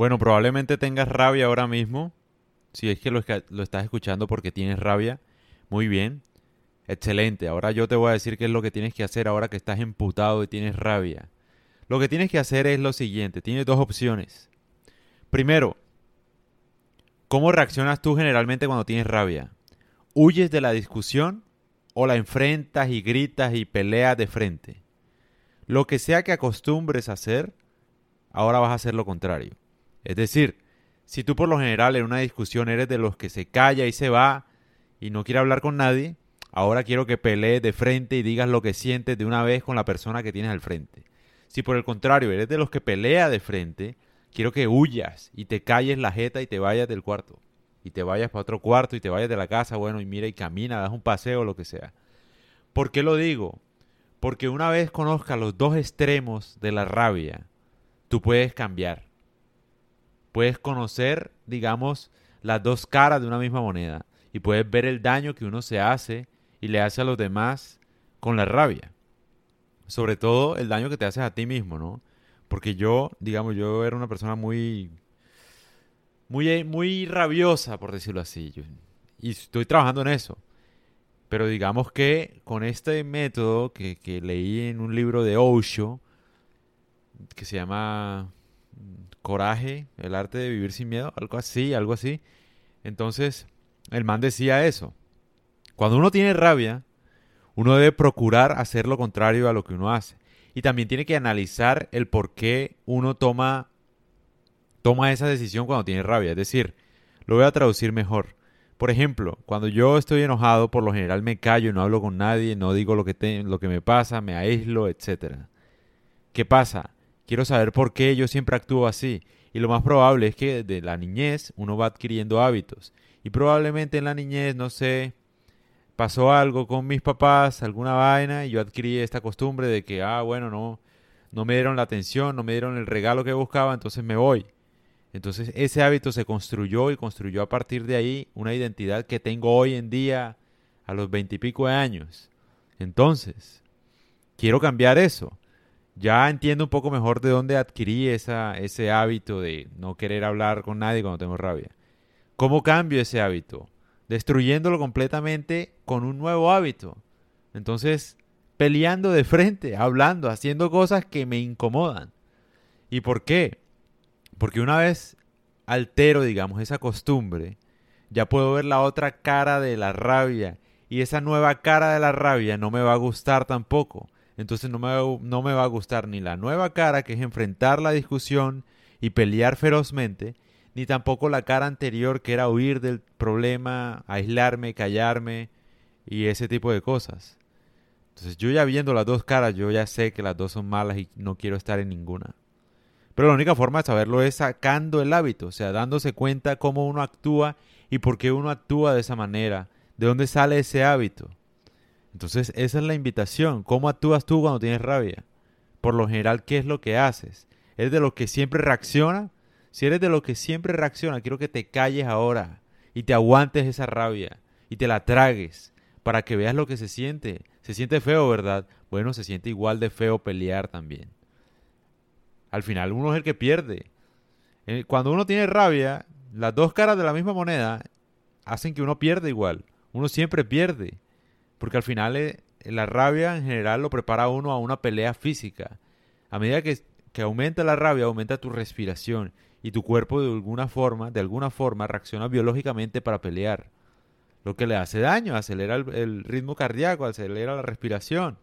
Bueno, probablemente tengas rabia ahora mismo. Si es que lo, estás escuchando porque tienes rabia. Muy bien. Excelente. Ahora yo te voy a decir qué es lo que tienes que hacer ahora que estás emputado y tienes rabia. Lo que tienes que hacer es lo siguiente. Tienes dos opciones. Primero, ¿cómo reaccionas tú generalmente cuando tienes rabia? ¿Huyes de la discusión o la enfrentas y gritas y peleas de frente? Lo que sea que acostumbres a hacer, ahora vas a hacer lo contrario. Es decir, si tú por lo general en una discusión eres de los que se calla y se va y no quiere hablar con nadie, ahora quiero que pelees de frente y digas lo que sientes de una vez con la persona que tienes al frente. Si por el contrario eres de los que pelea de frente, quiero que huyas y te calles la jeta y te vayas del cuarto. Y te vayas para otro cuarto y te vayas de la casa, bueno, y mira y camina, das un paseo, lo que sea. ¿Por qué lo digo? Porque una vez conozcas los dos extremos de la rabia, tú puedes cambiar. Puedes conocer, digamos, las dos caras de una misma moneda. Y puedes ver el daño que uno se hace y le hace a los demás con la rabia. Sobre todo el daño que te haces a ti mismo, ¿no? Porque yo, digamos, yo era una persona muy, muy, muy rabiosa, por decirlo así. y estoy trabajando en eso. Pero digamos que con este método que, que leí en un libro de Osho, que se llama Coraje, el arte de vivir sin miedo, algo así, algo así. Entonces, el man decía eso. Cuando uno tiene rabia, uno debe procurar hacer lo contrario a lo que uno hace. Y también tiene que analizar el por qué uno toma, toma esa decisión cuando tiene rabia. Es decir, lo voy a traducir mejor. Por ejemplo, cuando yo estoy enojado, por lo general me callo, no hablo con nadie, no digo lo que, lo que me pasa, me aíslo, etc. ¿Qué pasa? Quiero saber por qué yo siempre actúo así. Y lo más probable es que desde la niñez uno va adquiriendo hábitos. Y probablemente en la niñez, no sé, pasó algo con mis papás, alguna vaina, y yo adquirí esta costumbre de que, ah, bueno, no, no me dieron la atención, no me dieron el regalo que buscaba, entonces me voy. Entonces ese hábito se construyó y construyó a partir de ahí una identidad que tengo hoy en día a los veintipico de años. Entonces, quiero cambiar eso. Ya entiendo un poco mejor de dónde adquirí esa, ese hábito de no querer hablar con nadie cuando tengo rabia. ¿Cómo cambio ese hábito? destruyéndolo completamente con un nuevo hábito. Entonces, peleando de frente, hablando, haciendo cosas que me incomodan. ¿Y por qué? Porque una vez altero, digamos, esa costumbre, ya puedo ver la otra cara de la rabia. Y esa nueva cara de la rabia no me va a gustar tampoco. Entonces no me, no me va a gustar ni la nueva cara, que es enfrentar la discusión y pelear ferozmente, ni tampoco la cara anterior que era huir del problema, aislarme, callarme y ese tipo de cosas. Entonces yo ya viendo las dos caras, yo ya sé que las dos son malas y no quiero estar en ninguna. Pero la única forma de saberlo es sacando el hábito, o sea, dándose cuenta cómo uno actúa y por qué uno actúa de esa manera, de dónde sale ese hábito. Entonces esa es la invitación, ¿cómo actúas tú cuando tienes rabia? Por lo general, ¿qué es lo que haces? ¿Es de lo que siempre reacciona si eres de los que siempre reacciona, quiero que te calles ahora y te aguantes esa rabia y te la tragues para que veas lo que se siente. Se siente feo, ¿verdad? Bueno, se siente igual de feo pelear también. Al final uno es el que pierde. Eh, cuando uno tiene rabia, las dos caras de la misma moneda hacen que uno pierda igual. Uno siempre pierde. Porque al final eh, la rabia en general lo prepara a uno a una pelea física. A medida que, aumenta la rabia, aumenta tu respiración y tu cuerpo de alguna forma, de alguna forma reacciona biológicamente para pelear. Lo que le hace daño, acelera el, ritmo cardíaco, acelera la respiración,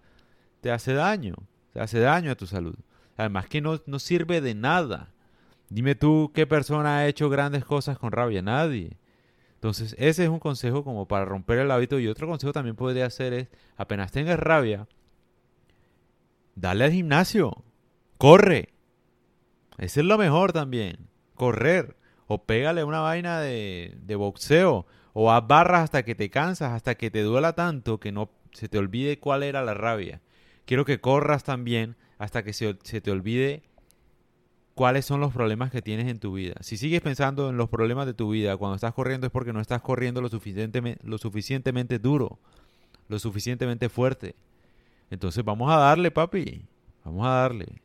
te hace daño, te hace daño a tu salud. Además que no, no sirve de nada. Dime tú qué persona ha hecho grandes cosas con rabia, nadie. Entonces, ese es un consejo como para romper el hábito. Y otro consejo también podría hacer es, apenas tengas rabia, dale al gimnasio, corre, ese es lo mejor también. Correr. O pégale una vaina de, boxeo. O haz barras hasta que te cansas, hasta que te duela tanto que no se te olvide cuál era la rabia. Quiero que corras también hasta que se, se te olvide cuáles son los problemas que tienes en tu vida. Si sigues pensando en los problemas de tu vida cuando estás corriendo es porque no estás corriendo lo suficientemente, lo suficientemente duro, lo suficientemente fuerte. Entonces vamos a darle, papi. Vamos a darle.